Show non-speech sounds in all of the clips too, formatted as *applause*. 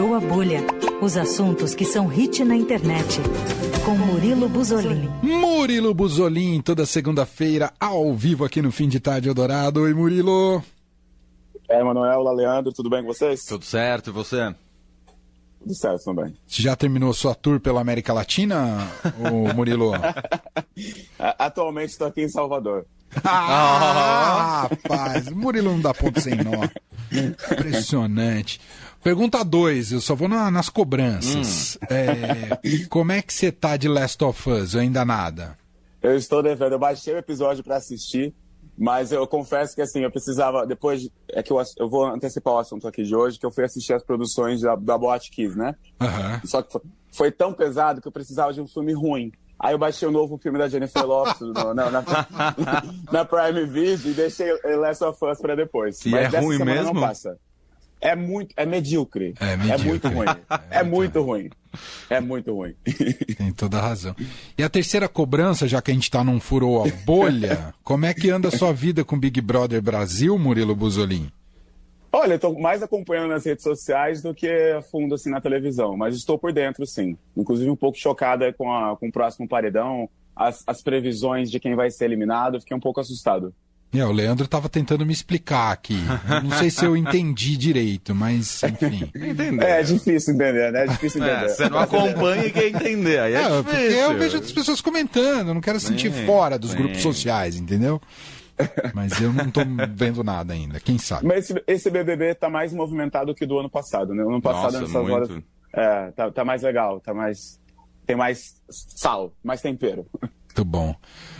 Furou a Bolha. Os assuntos que são hit na internet. Com Murilo Buzolin. Murilo Buzolin, toda segunda-feira, ao vivo aqui no Fim de Tarde Eldorado. Oi, Murilo. É, Manuel, olá, Leandro, tudo bem com vocês? Tudo certo, e você? Tudo certo também. Você já terminou sua tour pela América Latina, ô Murilo? *laughs* Atualmente estou aqui em Salvador. Ah, rapaz, o Murilo não dá ponto sem nó. Impressionante. Pergunta 2, eu só vou na, nas cobranças. Hum. É, como é que você tá de Last of Us? Ou ainda nada? Eu estou devendo, eu baixei o episódio para assistir, mas eu confesso que assim, eu precisava, depois, é que eu, eu vou antecipar o assunto aqui de hoje, que eu fui assistir as produções da, da Boate Kiss, né? Uhum. Só que foi, foi tão pesado que eu precisava de um filme ruim. Aí eu baixei o novo filme da Jennifer Lopez no, na, na, *laughs* na, Prime Video e deixei Last of Us pra depois. Que Mas é ruim mesmo? Não passa. É muito, é medíocre. É, medíocre. é muito ruim. *laughs* É, é muito ruim. É muito ruim. *laughs* Tem toda a razão. E a terceira cobrança, já que a gente tá num furou a bolha, como é que anda a sua vida com Big Brother Brasil, Murilo Buzolin? Olha, eu tô mais acompanhando nas redes sociais do que a fundo assim na televisão, mas estou por dentro, sim. Inclusive um pouco chocada com, a, com o próximo paredão, as, as previsões de quem vai ser eliminado, fiquei um pouco assustado. É, o Leandro estava tentando me explicar aqui. não sei se eu entendi direito, mas enfim. *laughs* Entender. É, é difícil entender, né? É difícil é, entender. É, você não acompanha e quer entender. Aí é, é porque eu vejo outras pessoas comentando, não quero sentir sim, fora dos sim. grupos sociais, entendeu? Mas eu não estou vendo nada ainda, quem sabe. Mas esse, esse BBB está mais movimentado que o do ano passado, né? O ano passado, Nossa, nessas muito. horas. É, tá, tá mais legal, tá mais. Tem mais sal, mais tempero. Muito bom.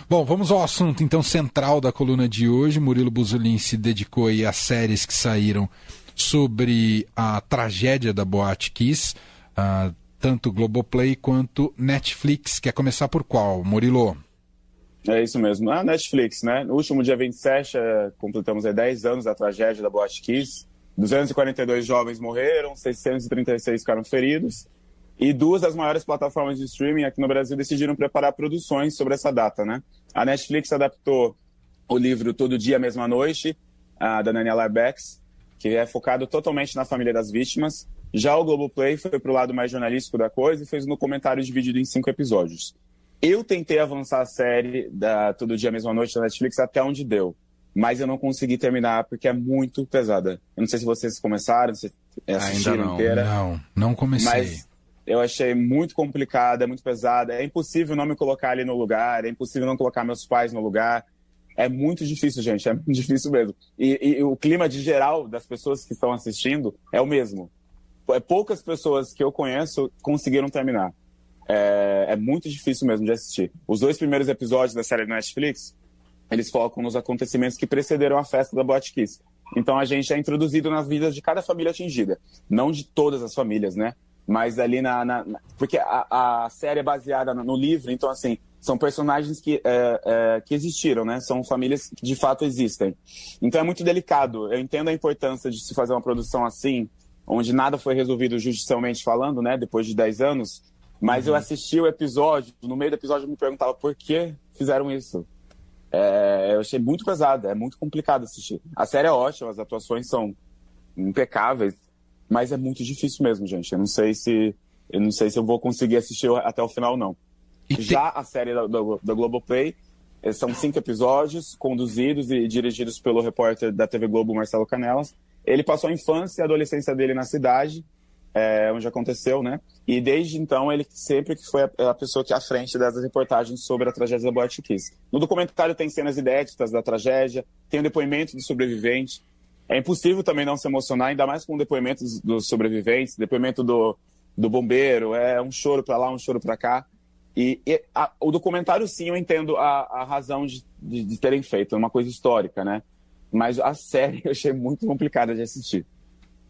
Bom, vamos ao assunto então central da coluna de hoje. Murilo Buzolin se dedicou aí às séries que saíram sobre a tragédia da Boate Kiss, uh, tanto Globoplay quanto Netflix. Quer começar por qual, Murilo? É isso mesmo. A Netflix, né? No último dia 27, é, completamos aí 10 anos da tragédia da Boate Kiss. 242 jovens morreram, 636 ficaram feridos. E duas das maiores plataformas de streaming aqui no Brasil decidiram preparar produções sobre essa data, né? A Netflix adaptou o livro Todo Dia, Mesma Noite, da Daniela Arbex, que é focado totalmente na família das vítimas. Já o Globoplay foi para o lado mais jornalístico da coisa e fez um documentário dividido em cinco episódios. Eu tentei avançar a série da Todo Dia, Mesma Noite da Netflix até onde deu, mas eu não consegui terminar porque é muito pesada. Eu não sei se vocês começaram, se assistiram Ainda não, inteira. Não, não comecei. Mas eu achei muito complicada, é muito pesada. É impossível não me colocar ali no lugar, é impossível não colocar meus pais no lugar. É muito difícil, gente, é muito *laughs* difícil mesmo. E, e o clima de geral das pessoas que estão assistindo é o mesmo. É poucas pessoas que eu conheço conseguiram terminar. É, é muito difícil mesmo de assistir. Os dois primeiros episódios da série do Netflix, eles focam nos acontecimentos que precederam a festa da Boate Kiss. Então a gente é introduzido nas vidas de cada família atingida. Não de todas as famílias, né? mas ali na, na, porque a, a, série é baseada no, no, livro, então assim são personagens que, é, é, que existiram, né? São famílias que de fato existem. Então é muito delicado. Eu entendo a importância de se fazer uma produção assim, onde nada foi resolvido judicialmente falando, né? Depois de 10 anos. Mas uhum. eu assisti o episódio, no meio do episódio eu me perguntava por que fizeram isso. É, eu achei muito pesado, é muito complicado assistir. A série é ótima, as atuações são impecáveis, mas é muito difícil mesmo, gente. Eu não sei se eu não sei se eu vou conseguir assistir até o final, não. Já a série da, da, da Globoplay eh, são cinco episódios, conduzidos e dirigidos pelo repórter da TV Globo, Marcelo Canelas. Ele passou a infância e a adolescência dele na cidade, é, onde aconteceu, né? E desde então ele sempre que foi a, a, pessoa que à frente dessas reportagens sobre a tragédia da Boate Kiss. No documentário tem cenas inéditas da tragédia, tem o depoimento do sobrevivente, é impossível também não se emocionar, ainda mais com depoimentos dos sobreviventes, depoimento do, do bombeiro, é um choro para lá, um choro para cá. E, e a, o documentário, sim, eu entendo a, a razão de, de, de, terem feito, é uma coisa histórica, né? Mas a *laughs* série eu achei muito complicada de assistir.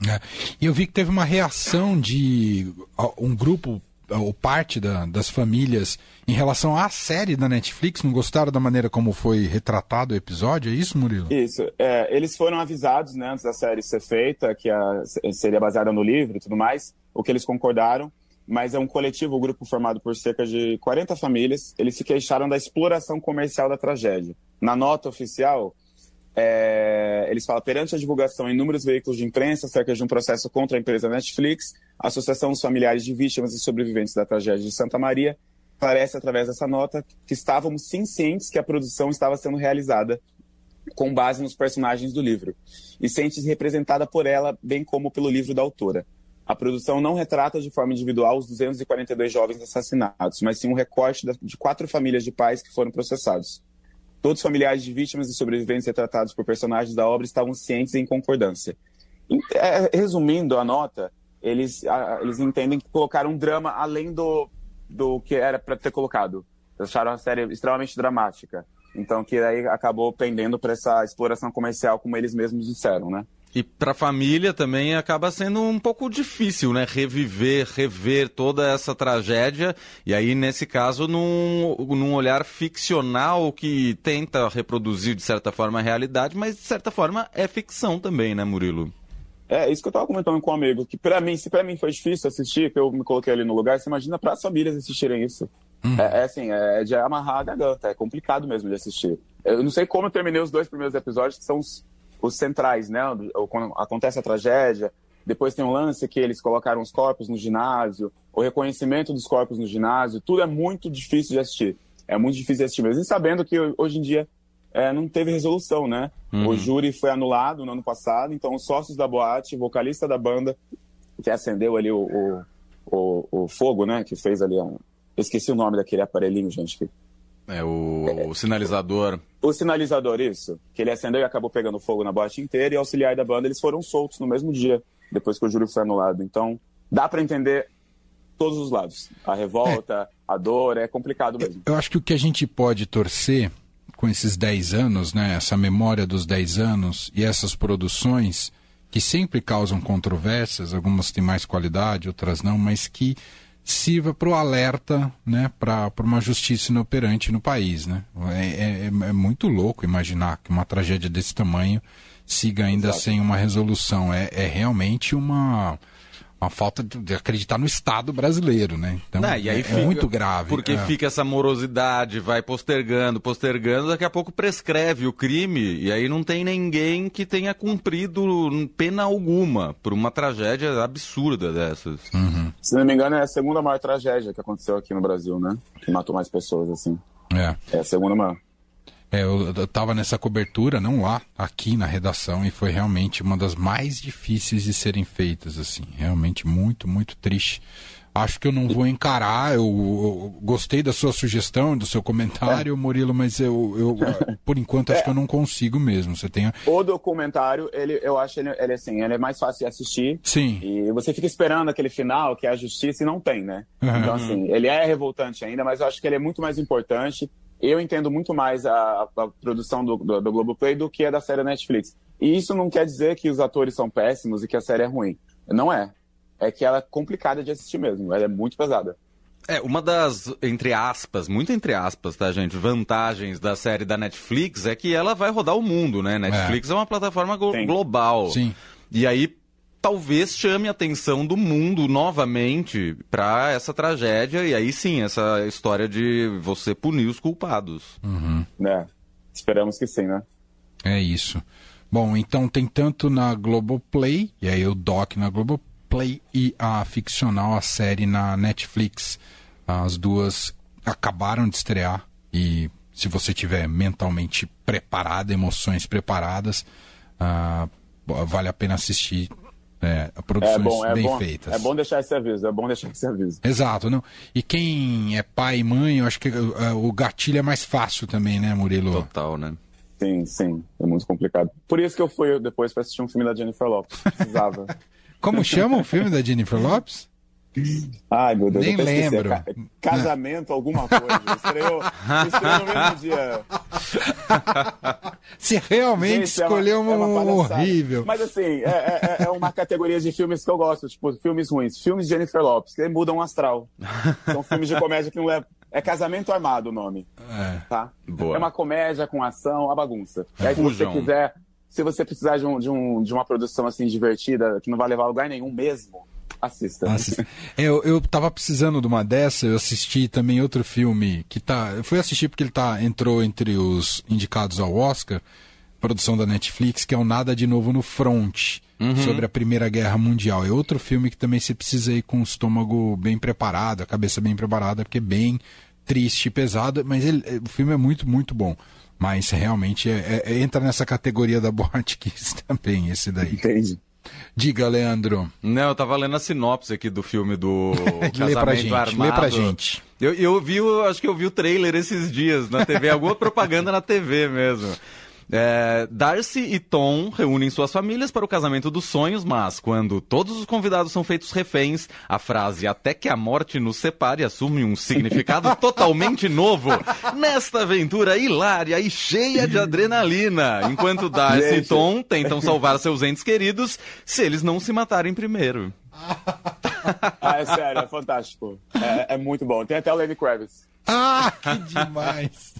É. E eu vi que teve uma reação de um grupo ou parte da, das famílias em relação à série da Netflix? Não gostaram da maneira como foi retratado o episódio? É isso, Murilo? Isso. É, eles foram avisados né, antes da série ser feita, que a, seria baseada no livro e tudo mais, o que eles concordaram. Mas é um coletivo, um grupo formado por cerca de 40 famílias. Eles se queixaram da exploração comercial da tragédia. Na nota oficial, é, eles falam, perante a divulgação em inúmeros veículos de imprensa acerca de um processo contra a empresa Netflix, A Associação dos Familiares de Vítimas e Sobreviventes da Tragédia de Santa Maria esclarece através dessa nota que estávamos sim cientes que a produção estava sendo realizada com base nos personagens do livro e sente-se representada por ela, bem como pelo livro da autora. A produção não retrata de forma individual os 242 jovens assassinados, mas sim um recorte de quatro famílias de pais que foram processados. Todos os familiares de vítimas e sobreviventes retratados por personagens da obra estavam cientes e em concordância. É, resumindo a nota, eles, eles entendem que colocaram um drama além do, do que era para ter colocado. Acharam a série extremamente dramática. Então, que aí acabou pendendo para essa exploração comercial, como eles mesmos disseram, né? E para a família também acaba sendo um pouco difícil, né? Reviver, rever toda essa tragédia. E aí, nesse caso, num, num olhar ficcional que tenta reproduzir, de certa forma, a realidade, mas de certa forma é ficção também, né, Murilo? É, isso que eu estava comentando com um amigo, que para mim, se para mim foi difícil assistir, que eu me coloquei ali no lugar, você imagina para as famílias assistirem isso. Hum. É, é, assim, é de amarrar a garganta, é complicado mesmo de assistir. Eu não sei como eu terminei os dois primeiros episódios, que são os os centrais, né? Quando acontece a tragédia, depois tem um lance que eles colocaram os corpos no ginásio, o reconhecimento dos corpos no ginásio, tudo é muito difícil de assistir. É muito difícil de assistir mesmo. E sabendo que hoje em dia é, não teve resolução, né? Uhum. O júri foi anulado no ano passado, então os sócios da boate, vocalista da banda, que acendeu ali o, o, o, o fogo, né? Que fez ali. Um... Eu esqueci o nome daquele aparelhinho, gente, que é o, o sinalizador. O sinalizador, isso. Que ele acendeu e acabou pegando fogo na boate inteira e auxiliar da banda, eles foram soltos no mesmo dia, depois que o júri foi anulado. Então, dá para entender todos os lados. A revolta, é. a dor, é complicado mesmo. Eu acho que o que a gente pode torcer com esses 10 anos, né, essa memória dos 10 anos e essas produções que sempre causam controvérsias, algumas têm mais qualidade, outras não, mas que sirva para o alerta né, para uma justiça inoperante no país. Né? É, é, é, muito louco imaginar que uma tragédia desse tamanho siga ainda Exato. sem uma resolução. É, é realmente uma uma falta de acreditar no Estado brasileiro, né? Então Não, é, fica, muito grave. Porque é. fica essa morosidade, vai postergando, postergando, daqui a pouco prescreve o crime e aí não tem ninguém que tenha cumprido pena alguma por uma tragédia absurda dessas. Uhum. Se não me engano, é a segunda maior tragédia que aconteceu aqui no Brasil, né? Que matou mais pessoas, assim. É. É a segunda maior. É, eu estava nessa cobertura, não lá, aqui na redação, e foi realmente uma das mais difíceis de serem feitas, assim. Realmente muito, muito triste. Acho que eu não vou encarar, eu, eu gostei da sua sugestão, do seu comentário, é. Murilo, mas eu, eu por enquanto, acho é. que eu não consigo mesmo. Você tem... O documentário, ele, eu acho ele, ele, assim, ele é mais fácil de assistir. Sim. E você fica esperando aquele final, que é a justiça, e não tem, né? Uhum. Então, assim, ele é revoltante ainda, mas eu acho que ele é muito mais importante eu entendo muito mais a, a produção do, do, do Globoplay do que a da série Netflix. E isso não quer dizer que os atores são péssimos e que a série é ruim. Não é. É que ela é complicada de assistir mesmo. Ela é muito pesada. É, uma das, entre aspas, muito entre aspas, tá, gente, vantagens da série da Netflix é que ela vai rodar o mundo, né? Netflix é, é uma plataforma Sim. global. Sim. E aí, talvez chame a atenção do mundo novamente para essa tragédia e aí sim essa história de você punir os culpados. Uhum. É, esperamos que sim, né? É isso. Bom, então tem tanto na Globoplay, e aí o doc na Globoplay e a ficcional, a série na Netflix. As duas acabaram de estrear e se você tiver mentalmente preparado, emoções preparadas, uh, vale a pena assistir é, produções é bom, é bem bom, feitas. É bom deixar esse aviso, é bom deixar esse aviso. Exato, não. E quem é pai e mãe, eu acho que uh, o gatilho é mais fácil também, né, Murilo? Total, né? Sim, sim, é muito complicado. Por isso que eu fui depois para assistir um filme da Jennifer Lopes, precisava. *laughs* Como chama o filme da Jennifer Lopes? Ai, meu Deus, Nem eu lembro. Casamento, alguma coisa. Estreou, estreou no mesmo dia. *laughs* Você realmente Gente, escolheu é uma, uma, é uma horrível. Mas assim, é, é, é, uma categoria de filmes que eu gosto, tipo, filmes ruins. Filmes de Jennifer Lopes, que mudam o astral. *laughs* São filmes de comédia que não levam. É Casamento Armado o nome. É. Tá? Boa. É uma comédia com ação, a bagunça. E aí, se você quiser, se você precisar de, um, de, um, de uma produção assim divertida, que não vai levar a lugar nenhum mesmo, Assista. Assista. É, eu, eu tava precisando de uma dessa, eu assisti também outro filme que tá. Eu fui assistir porque ele tá, entrou entre os indicados ao Oscar, produção da Netflix, que é o Nada de Novo no Front. uhum. sobre a Primeira Guerra Mundial. É outro filme que também você precisa ir com o estômago bem preparado, a cabeça bem preparada, porque é bem triste e pesado, mas ele, o filme é muito, muito bom. Mas realmente é, é, entra nessa categoria da *laughs* Boate Kiss também, esse daí. Entendi. Diga, Leandro. Não, eu tava lendo a sinopse aqui do filme do Casamento *laughs* lê pra gente, Armado. Lê pra gente. Eu, eu vi, acho que eu vi o trailer esses dias na TV, alguma propaganda na TV mesmo. É, Darcy e Tom reúnem suas famílias para o casamento dos sonhos, mas quando todos os convidados são feitos reféns, a frase até que a morte nos separe assume um significado *laughs* totalmente novo nesta aventura hilária e cheia de adrenalina, enquanto Darcy e Tom tentam salvar seus entes queridos se eles não se matarem primeiro. ah, é sério, é fantástico. É, é muito bom. Tem até o Lenny Kravitz. *laughs* Ah, que demais!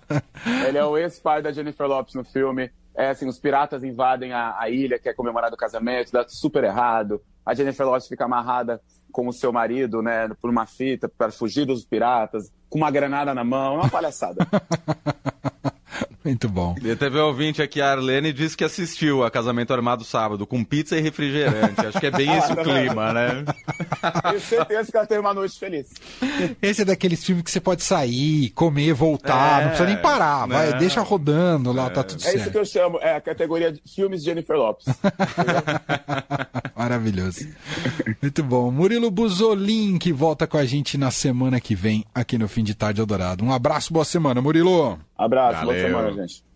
Ele é o ex-pai da Jennifer Lopes no filme. É assim, os piratas invadem a, a ilha, que é comemorado o casamento, dá super errado. A Jennifer Lopes fica amarrada com o seu marido, né, por uma fita para fugir dos piratas, com uma granada na mão, é uma palhaçada. *laughs* *laughs* Muito bom. E teve um ouvinte aqui, a Arlene, disse que assistiu a Casamento Armado sábado, com pizza e refrigerante. Acho que é bem *laughs* esse o clima, né? *laughs* Tenho certeza que ela teve uma noite feliz. Esse é daqueles filmes que você pode sair, comer, voltar, é, não precisa nem parar. Vai, né? deixa rodando lá, tá é. tá tudo é certo. É isso que eu chamo, é a categoria de filmes de Jennifer Lopes. Maravilhoso. Muito bom. Murilo Buzolin, que volta com a gente na semana que vem, aqui no Fim de Tarde Eldorado. Um abraço, boa semana, Murilo. Abraço, Valeu. boa semana, gente.